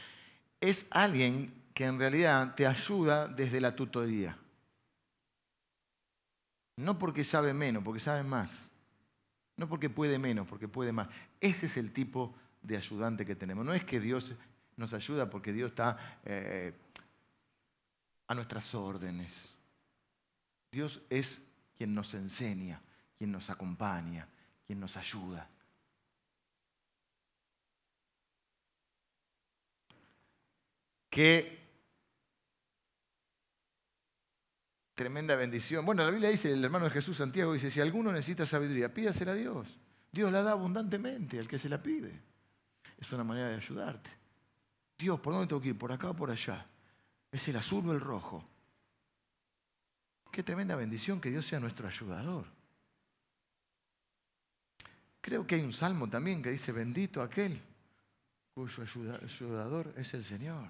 Es alguien que en realidad te ayuda desde la tutoría. No porque sabe menos, porque sabe más. No porque puede menos, porque puede más. Ese es el tipo de ayudante que tenemos. No es que Dios nos ayuda porque Dios está eh, a nuestras órdenes. Dios es quien nos enseña, quien nos acompaña, quien nos ayuda. Qué tremenda bendición. Bueno, la Biblia dice, el hermano de Jesús Santiago dice, si alguno necesita sabiduría, pídasela a Dios. Dios la da abundantemente al que se la pide. Es una manera de ayudarte. Dios, ¿por dónde tengo que ir? ¿Por acá o por allá? Es el azul o el rojo. Qué tremenda bendición que Dios sea nuestro ayudador. Creo que hay un salmo también que dice, bendito aquel cuyo ayudador es el Señor.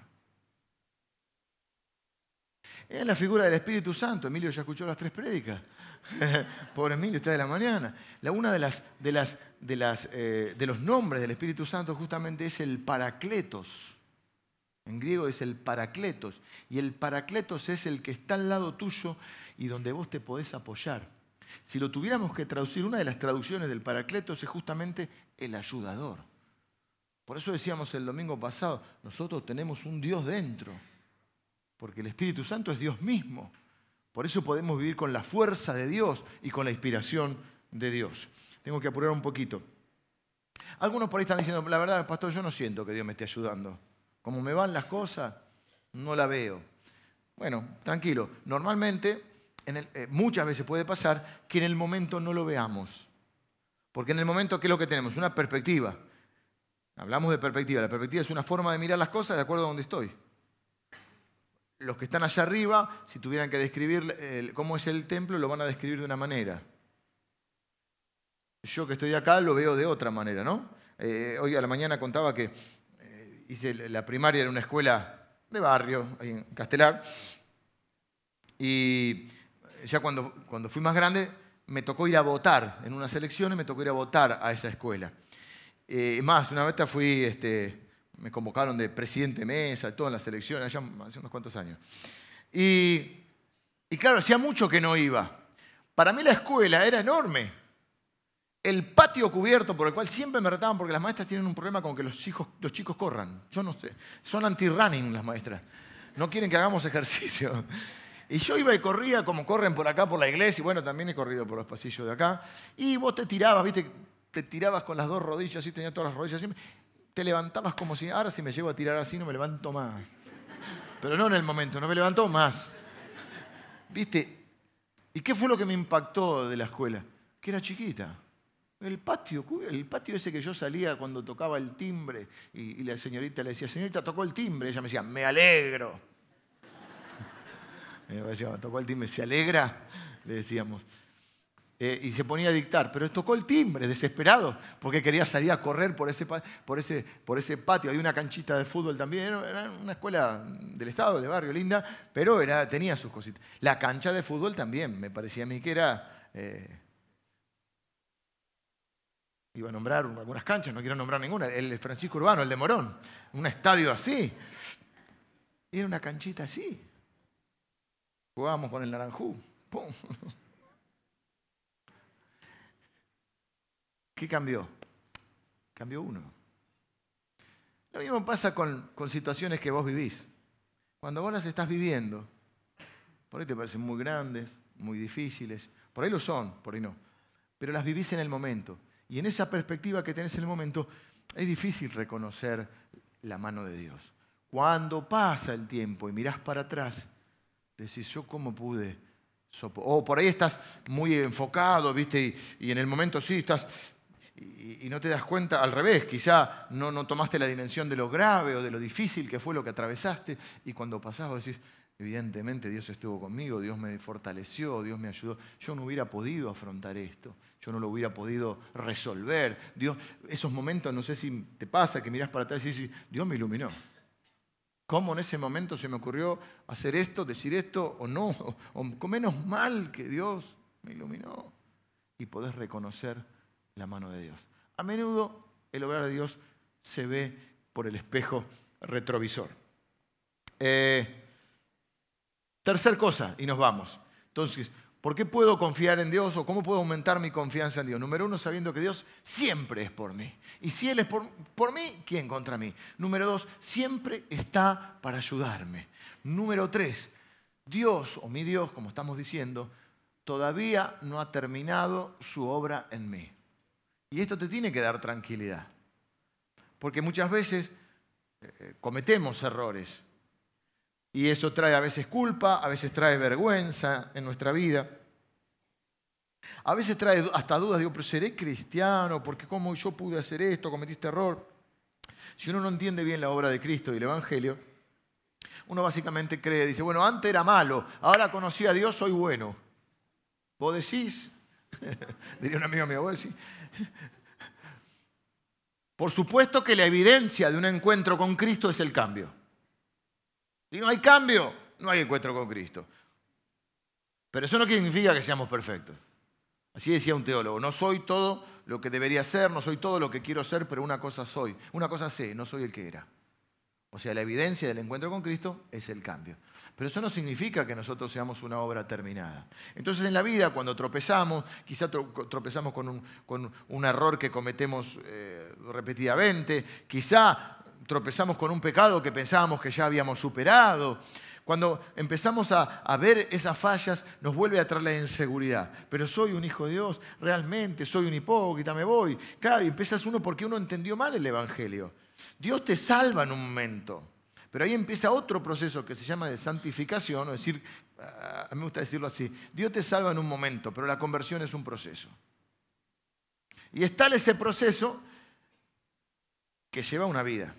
Es la figura del Espíritu Santo. Emilio ya escuchó las tres prédicas. Pobre Emilio, está de la mañana. La, una de, las, de, las, de, las, eh, de los nombres del Espíritu Santo justamente es el Paracletos. En griego es el paracletos. Y el paracletos es el que está al lado tuyo y donde vos te podés apoyar. Si lo tuviéramos que traducir, una de las traducciones del paracletos es justamente el ayudador. Por eso decíamos el domingo pasado, nosotros tenemos un Dios dentro, porque el Espíritu Santo es Dios mismo. Por eso podemos vivir con la fuerza de Dios y con la inspiración de Dios. Tengo que apurar un poquito. Algunos por ahí están diciendo, la verdad, pastor, yo no siento que Dios me esté ayudando. Como me van las cosas, no la veo. Bueno, tranquilo. Normalmente, eh, muchas veces puede pasar que en el momento no lo veamos. Porque en el momento, ¿qué es lo que tenemos? Una perspectiva. Hablamos de perspectiva. La perspectiva es una forma de mirar las cosas de acuerdo a donde estoy. Los que están allá arriba, si tuvieran que describir cómo es el templo, lo van a describir de una manera. Yo que estoy acá lo veo de otra manera, ¿no? Eh, hoy a la mañana contaba que hice la primaria en una escuela de barrio, en Castelar. Y ya cuando, cuando fui más grande, me tocó ir a votar en unas elecciones, me tocó ir a votar a esa escuela. Eh, más, una vez fui, este, me convocaron de presidente mesa, todo en las elecciones, allá hace unos cuantos años. Y, y claro, hacía mucho que no iba. Para mí la escuela era enorme el patio cubierto por el cual siempre me retaban porque las maestras tienen un problema con que los, hijos, los chicos corran. Yo no sé. Son anti-running las maestras. No quieren que hagamos ejercicio. Y yo iba y corría como corren por acá por la iglesia. Y bueno, también he corrido por los pasillos de acá. Y vos te tirabas, viste, te tirabas con las dos rodillas, así tenía todas las rodillas así. Te levantabas como si, ahora si me llego a tirar así no me levanto más. Pero no en el momento, no me levantó más. ¿Viste? ¿Y qué fue lo que me impactó de la escuela? Que era chiquita. El patio, el patio ese que yo salía cuando tocaba el timbre y, la señorita le decía, señorita, tocó el timbre. Ella me decía, me alegro. Me decía, tocó el timbre, ¿se alegra? Le decíamos. Eh, y se ponía a dictar, pero tocó el timbre, desesperado, porque quería salir a correr por ese, por ese, por ese patio. Hay una canchita de fútbol también, era una escuela del Estado, de barrio, linda, pero era, tenía sus cositas. La cancha de fútbol también, me parecía a mí que era... Eh, Iba a nombrar algunas canchas, no quiero nombrar ninguna. El Francisco Urbano, el de Morón. Un estadio así. era una canchita así. Jugábamos con el Naranjú. ¡Pum! ¿Qué cambió? Cambió uno. Lo mismo pasa con, con situaciones que vos vivís. Cuando vos las estás viviendo, por ahí te parecen muy grandes, muy difíciles. Por ahí lo son, por ahí no. Pero las vivís en el momento. Y en esa perspectiva que tenés en el momento, es difícil reconocer la mano de Dios. Cuando pasa el tiempo y mirás para atrás, decís, yo cómo pude. O por ahí estás muy enfocado, ¿viste? Y, en el momento sí estás y, no te das cuenta, al revés, quizá no, no tomaste la dimensión de lo grave o de lo difícil que fue lo que atravesaste y cuando pasás vos decís, evidentemente Dios estuvo conmigo, Dios me fortaleció, Dios me ayudó. Yo no hubiera podido afrontar esto, yo no lo hubiera podido resolver. Dios, esos momentos, no sé si te pasa que mirás para atrás y dices, Dios me iluminó. ¿Cómo en ese momento se me ocurrió hacer esto, decir esto o no? O, menos mal que Dios me iluminó. Y podés reconocer la mano de Dios. A menudo el obrar de Dios se ve por el espejo retrovisor. Eh, tercer cosa, y nos vamos. Entonces, ¿por qué puedo confiar en Dios o cómo puedo aumentar mi confianza en Dios? Número uno, sabiendo que Dios siempre es por mí. Y si Él es por, por mí, ¿quién contra mí? Número dos, siempre está para ayudarme. Número tres, Dios o mi Dios, como estamos diciendo, todavía no ha terminado su obra en mí. Y esto te tiene que dar tranquilidad. Porque muchas veces eh, cometemos errores. Y eso trae a veces culpa, a veces trae vergüenza en nuestra vida. A veces trae hasta dudas, digo, pero seré cristiano, porque cómo yo pude hacer esto, cometí este error. Si uno no entiende bien la obra de Cristo y el Evangelio, uno básicamente cree, dice, bueno, antes era malo, ahora conocí a Dios, soy bueno. ¿Vos decís? Diría un amigo mío, vos decís, por supuesto que la evidencia de un encuentro con Cristo es el cambio. Si no hay cambio, no hay encuentro con Cristo. Pero eso no significa que seamos perfectos. Así decía un teólogo, no soy todo lo que debería ser, no soy todo lo que quiero ser, pero una cosa soy, una cosa sé, no soy el que era. O sea, la evidencia del encuentro con Cristo es el cambio. Pero eso no significa que nosotros seamos una obra terminada. Entonces en la vida, cuando tropezamos, quizá tropezamos con un, error que cometemos eh, repetidamente, quizá tropezamos con un pecado que pensábamos que ya habíamos superado. Cuando empezamos a, ver esas fallas, nos vuelve a traer la inseguridad. Pero soy un hijo de Dios, realmente soy un hipócrita, me voy. Claro, y empiezas uno porque uno entendió mal el Evangelio. Dios te salva en un momento. Pero ahí empieza otro proceso que se llama de santificación, o decir, a mí me gusta decirlo así, Dios te salva en un momento, pero la conversión es un proceso. Y es tal ese proceso que lleva una vida,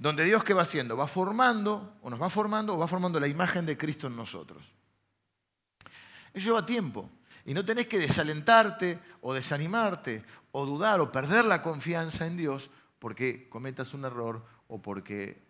donde Dios qué va haciendo? Va formando, o nos va formando, o va formando la imagen de Cristo en nosotros. Eso lleva tiempo. Y no tenés que desalentarte o desanimarte o dudar o perder la confianza en Dios porque cometas un error o porque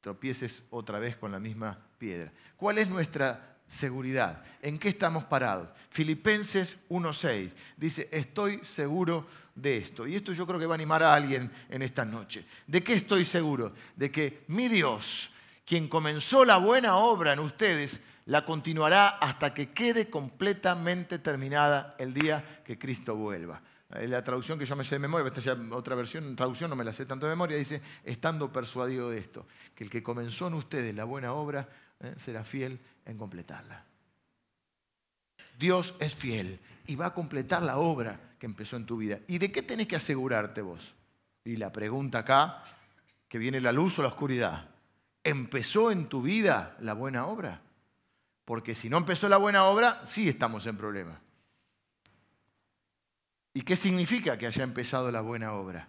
tropieces otra vez con la misma piedra. ¿Cuál es nuestra seguridad? ¿En qué estamos parados? Filipenses 1.6 dice, estoy seguro de esto. Y esto yo creo que va a animar a alguien en esta noche. ¿De qué estoy seguro? De que mi Dios, quien comenzó la buena obra en ustedes, la continuará hasta que quede completamente terminada el día que Cristo vuelva. La traducción que yo me sé de memoria, esta ya otra versión, traducción no me la sé tanto de memoria, dice, estando persuadido de esto, que el que comenzó en ustedes la buena obra eh, será fiel en completarla. Dios es fiel y va a completar la obra que empezó en tu vida. ¿Y de qué tenés que asegurarte vos? Y la pregunta acá, que viene la luz o la oscuridad, ¿empezó en tu vida la buena obra? Porque si no empezó la buena obra, sí estamos en problemas. ¿Y qué significa que haya empezado la buena obra?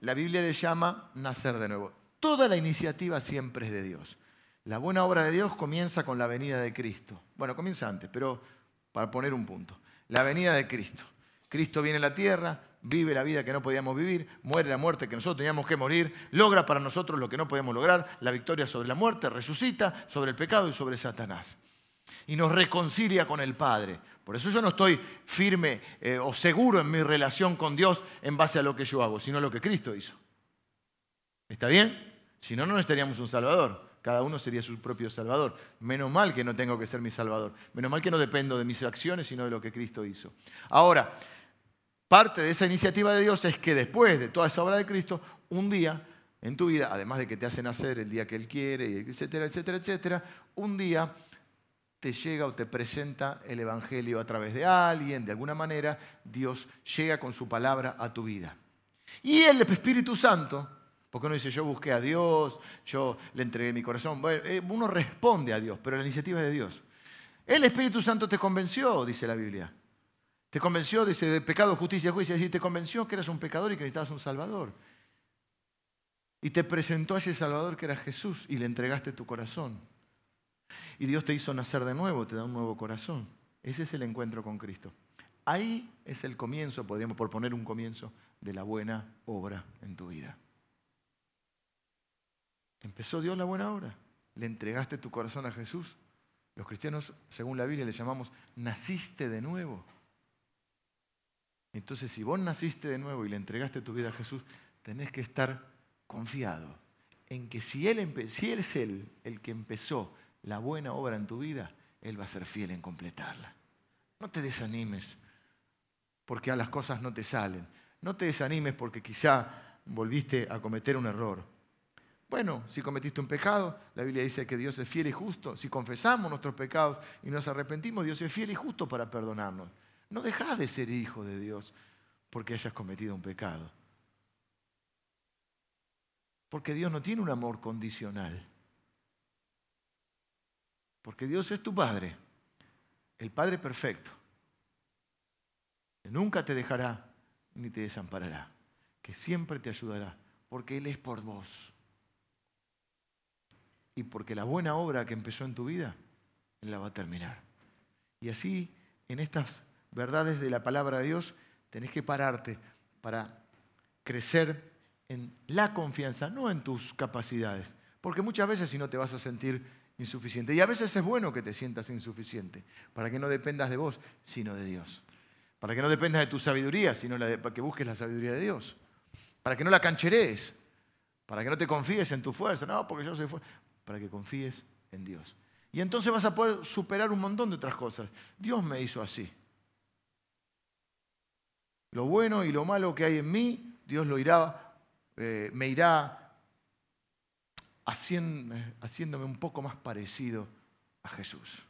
La Biblia le llama nacer de nuevo. Toda la iniciativa siempre es de Dios. La buena obra de Dios comienza con la venida de Cristo. Bueno, comienza antes, pero para poner un punto. La venida de Cristo. Cristo viene a la tierra, vive la vida que no podíamos vivir, muere la muerte que nosotros teníamos que morir, logra para nosotros lo que no podíamos lograr, la victoria sobre la muerte, resucita sobre el pecado y sobre Satanás. Y nos reconcilia con el Padre. Por eso yo no estoy firme eh, o seguro en mi relación con Dios en base a lo que yo hago, sino a lo que Cristo hizo. ¿Está bien? Si no, no necesitaríamos un Salvador. Cada uno sería su propio Salvador. Menos mal que no tengo que ser mi Salvador. Menos mal que no dependo de mis acciones, sino de lo que Cristo hizo. Ahora, parte de esa iniciativa de Dios es que después de toda esa obra de Cristo, un día en tu vida, además de que te hace nacer el día que Él quiere, etcétera, etcétera, etcétera, un día te llega o te presenta el Evangelio a través de alguien, de alguna manera, Dios llega con su palabra a tu vida. Y el Espíritu Santo, Porque uno dice, yo busqué a Dios, yo le entregué mi corazón. Eh, uno responde a Dios, pero la iniciativa es de Dios. El Espíritu Santo te convenció, dice la Biblia. Te convenció, dice, de pecado, justicia juicio. Es decir, te convenció que eras un pecador y que necesitabas un Salvador. Y te presentó a ese Salvador que era Jesús y le entregaste tu corazón. Y Dios te hizo nacer de nuevo, te da un nuevo corazón. Ese es el encuentro con Cristo. Ahí es el comienzo, podríamos por poner un comienzo, de la buena obra en tu vida. Empezó Dios la buena obra. Le entregaste tu corazón a Jesús. Los cristianos, según la Biblia, le llamamos naciste de nuevo. Entonces, si vos naciste de nuevo y le entregaste tu vida a Jesús, tenés que estar confiado en que si él, si él es Él el que empezó la buena obra en tu vida, Él va a ser fiel en completarla. No te desanimes porque a las cosas no te salen. No te desanimes porque quizá volviste a cometer un error. Bueno, si cometiste un pecado, la Biblia dice que Dios es fiel y justo. Si confesamos nuestros pecados y nos arrepentimos, Dios es fiel y justo para perdonarnos. No dejas de ser hijo de Dios porque hayas cometido un pecado. Porque Dios no tiene un amor condicional. Porque Dios es tu Padre, el Padre perfecto. Que nunca te dejará ni te desamparará. Que siempre te ayudará. Porque Él es por vos. Y porque la buena obra que empezó en tu vida, Él la va a terminar. Y así, en estas verdades de la palabra de Dios, tenés que pararte para crecer en la confianza, no en tus capacidades. Porque muchas veces si no te vas a sentir insuficiente. Y a veces es bueno que te sientas insuficiente, para que no dependas de vos, sino de Dios. Para que no dependas de tu sabiduría, sino para que busques la sabiduría de Dios. Para que no la cancherees. Para que no te confíes en tu fuerza. No, porque yo soy fuerte. Para que confíes en Dios. Y entonces vas a poder superar un montón de otras cosas. Dios me hizo así. Lo bueno y lo malo que hay en mí, Dios lo irá eh, me irá haciéndome un poco más parecido a Jesús.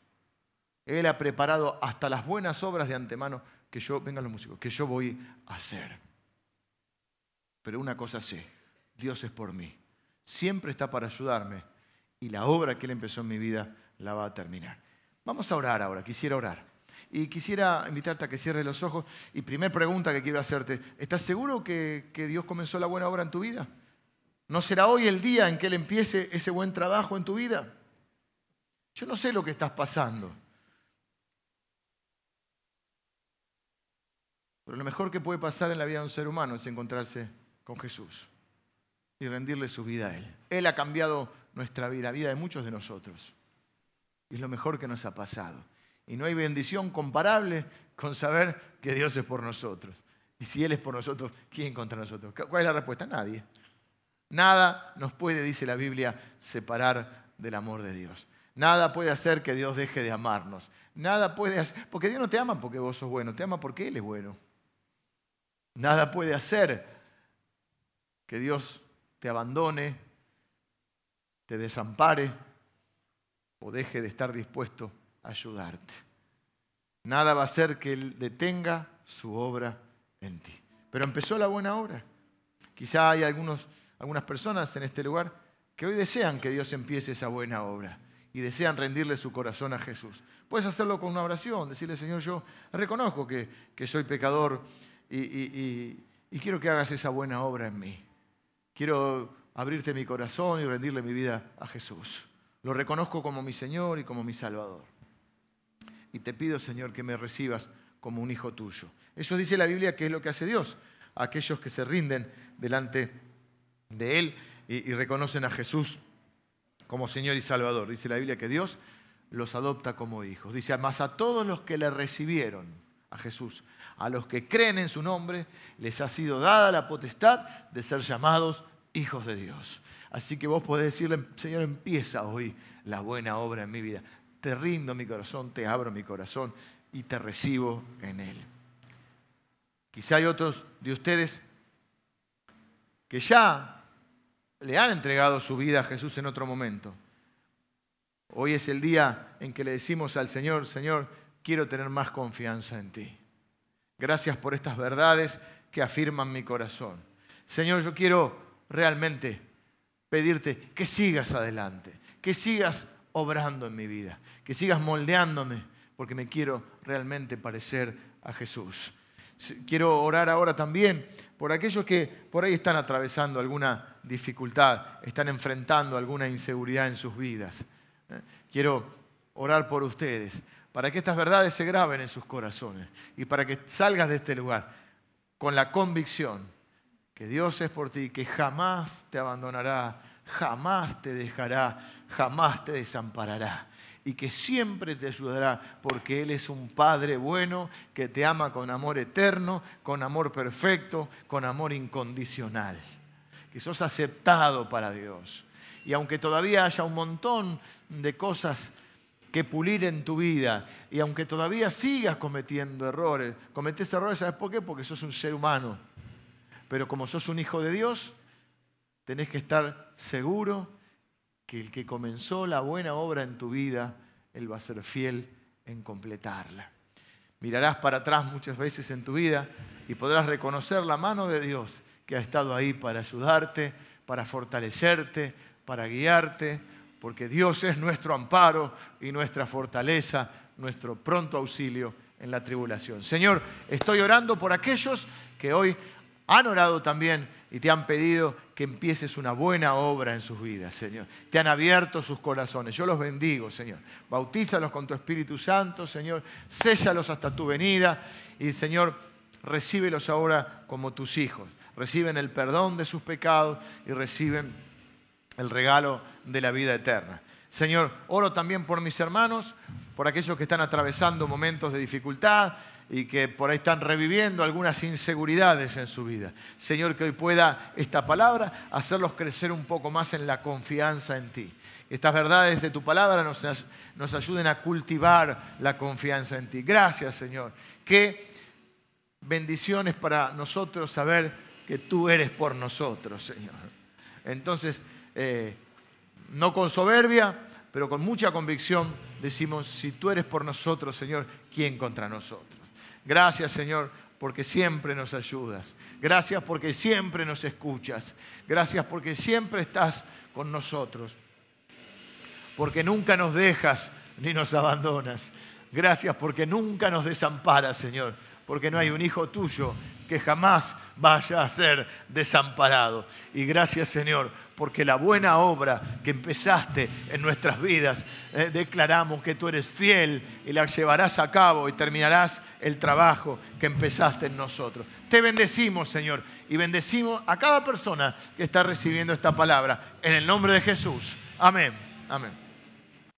Él ha preparado hasta las buenas obras de antemano que yo, vengan los músicos, que yo voy a hacer. Pero una cosa sé, Dios es por mí. Siempre está para ayudarme y la obra que Él empezó en mi vida la va a terminar. Vamos a orar ahora, quisiera orar. Y quisiera invitarte a que cierres los ojos. Y primera pregunta que quiero hacerte, ¿estás seguro que, Dios comenzó la buena obra en tu vida? ¿No será hoy el día en que Él empiece ese buen trabajo en tu vida? Yo no sé lo que estás pasando. Pero lo mejor que puede pasar en la vida de un ser humano es encontrarse con Jesús y rendirle su vida a Él. Él ha cambiado nuestra vida, la vida de muchos de nosotros. Es lo mejor que nos ha pasado. Y no hay bendición comparable con saber que Dios es por nosotros. Y si Él es por nosotros, ¿quién contra nosotros? ¿Cuál es la respuesta? Nadie. Nada nos puede, dice la Biblia, separar del amor de Dios. Nada puede hacer que Dios deje de amarnos. Nada puede hacer, porque Dios no te ama porque vos sos bueno, te ama porque Él es bueno. Nada puede hacer que Dios te abandone, te desampare o deje de estar dispuesto ayudarte. Nada va a hacer que Él detenga su obra en ti. Pero empezó la buena obra. Quizá hay algunos, algunas personas en este lugar que hoy desean que Dios empiece esa buena obra y desean rendirle su corazón a Jesús. Puedes hacerlo con una oración, decirle, Señor, yo reconozco que, soy pecador y, y quiero que hagas esa buena obra en mí. Quiero abrirte mi corazón y rendirle mi vida a Jesús. Lo reconozco como mi Señor y como mi Salvador y te pido, Señor, que me recibas como un hijo tuyo. Eso dice la Biblia que es lo que hace Dios. Aquellos que se rinden delante de Él y, reconocen a Jesús como Señor y Salvador. Dice la Biblia que Dios los adopta como hijos. Dice, más a todos los que le recibieron a Jesús, a los que creen en su nombre, les ha sido dada la potestad de ser llamados hijos de Dios. Así que vos podés decirle, Señor, empieza hoy la buena obra en mi vida te rindo mi corazón, te abro mi corazón y te recibo en él. Quizá hay otros de ustedes que ya le han entregado su vida a Jesús en otro momento. Hoy es el día en que le decimos al Señor, Señor, quiero tener más confianza en ti. Gracias por estas verdades que afirman mi corazón. Señor, yo quiero realmente pedirte que sigas adelante, que sigas obrando en mi vida, que sigas moldeándome, porque me quiero realmente parecer a Jesús. Quiero orar ahora también por aquellos que por ahí están atravesando alguna dificultad, están enfrentando alguna inseguridad en sus vidas. ¿eh? Quiero orar por ustedes, para que estas verdades se graben en sus corazones y para que salgas de este lugar con la convicción que Dios es por ti, que jamás te abandonará, jamás te dejará, jamás te desamparará y que siempre te ayudará porque Él es un Padre bueno que te ama con amor eterno, con amor perfecto, con amor incondicional. Que sos aceptado para Dios. Y aunque todavía haya un montón de cosas que pulir en tu vida y aunque todavía sigas cometiendo errores, cometes errores, ¿sabes por qué? Porque sos un ser humano pero como sos un hijo de Dios, tenés que estar seguro que el que comenzó la buena obra en tu vida, Él va a ser fiel en completarla. Mirarás para atrás muchas veces en tu vida y podrás reconocer la mano de Dios que ha estado ahí para ayudarte, para fortalecerte, para guiarte, porque Dios es nuestro amparo y nuestra fortaleza, nuestro pronto auxilio en la tribulación. Señor, estoy orando por aquellos que hoy han orado también y te han pedido que empieces una buena obra en sus vidas, Señor. Te han abierto sus corazones. Yo los bendigo, Señor. Bautízalos con tu Espíritu Santo, Señor. Séllalos hasta tu venida y, Señor, recíbelos ahora como tus hijos. Reciben el perdón de sus pecados y reciben el regalo de la vida eterna. Señor, oro también por mis hermanos, por aquellos que están atravesando momentos de dificultad, y que por ahí están reviviendo algunas inseguridades en su vida. Señor, que hoy pueda esta palabra hacerlos crecer un poco más en la confianza en ti. Estas verdades de tu palabra nos, nos ayuden a cultivar la confianza en ti. Gracias, Señor. Qué bendiciones para nosotros saber que tú eres por nosotros, Señor. Entonces, eh, no con soberbia, pero con mucha convicción decimos, si tú eres por nosotros, Señor, ¿quién contra nosotros? Gracias, Señor, porque siempre nos ayudas. Gracias porque siempre nos escuchas. Gracias porque siempre estás con nosotros. Porque nunca nos dejas ni nos abandonas. Gracias porque nunca nos desamparas, Señor. Porque no hay un hijo tuyo que jamás vaya a ser desamparado. Y gracias, Señor, porque la buena obra que empezaste en nuestras vidas, eh, declaramos que tú eres fiel y la llevarás a cabo y terminarás el trabajo que empezaste en nosotros. Te bendecimos, Señor, y bendecimos a cada persona que está recibiendo esta palabra. En el nombre de Jesús. Amén. Amén.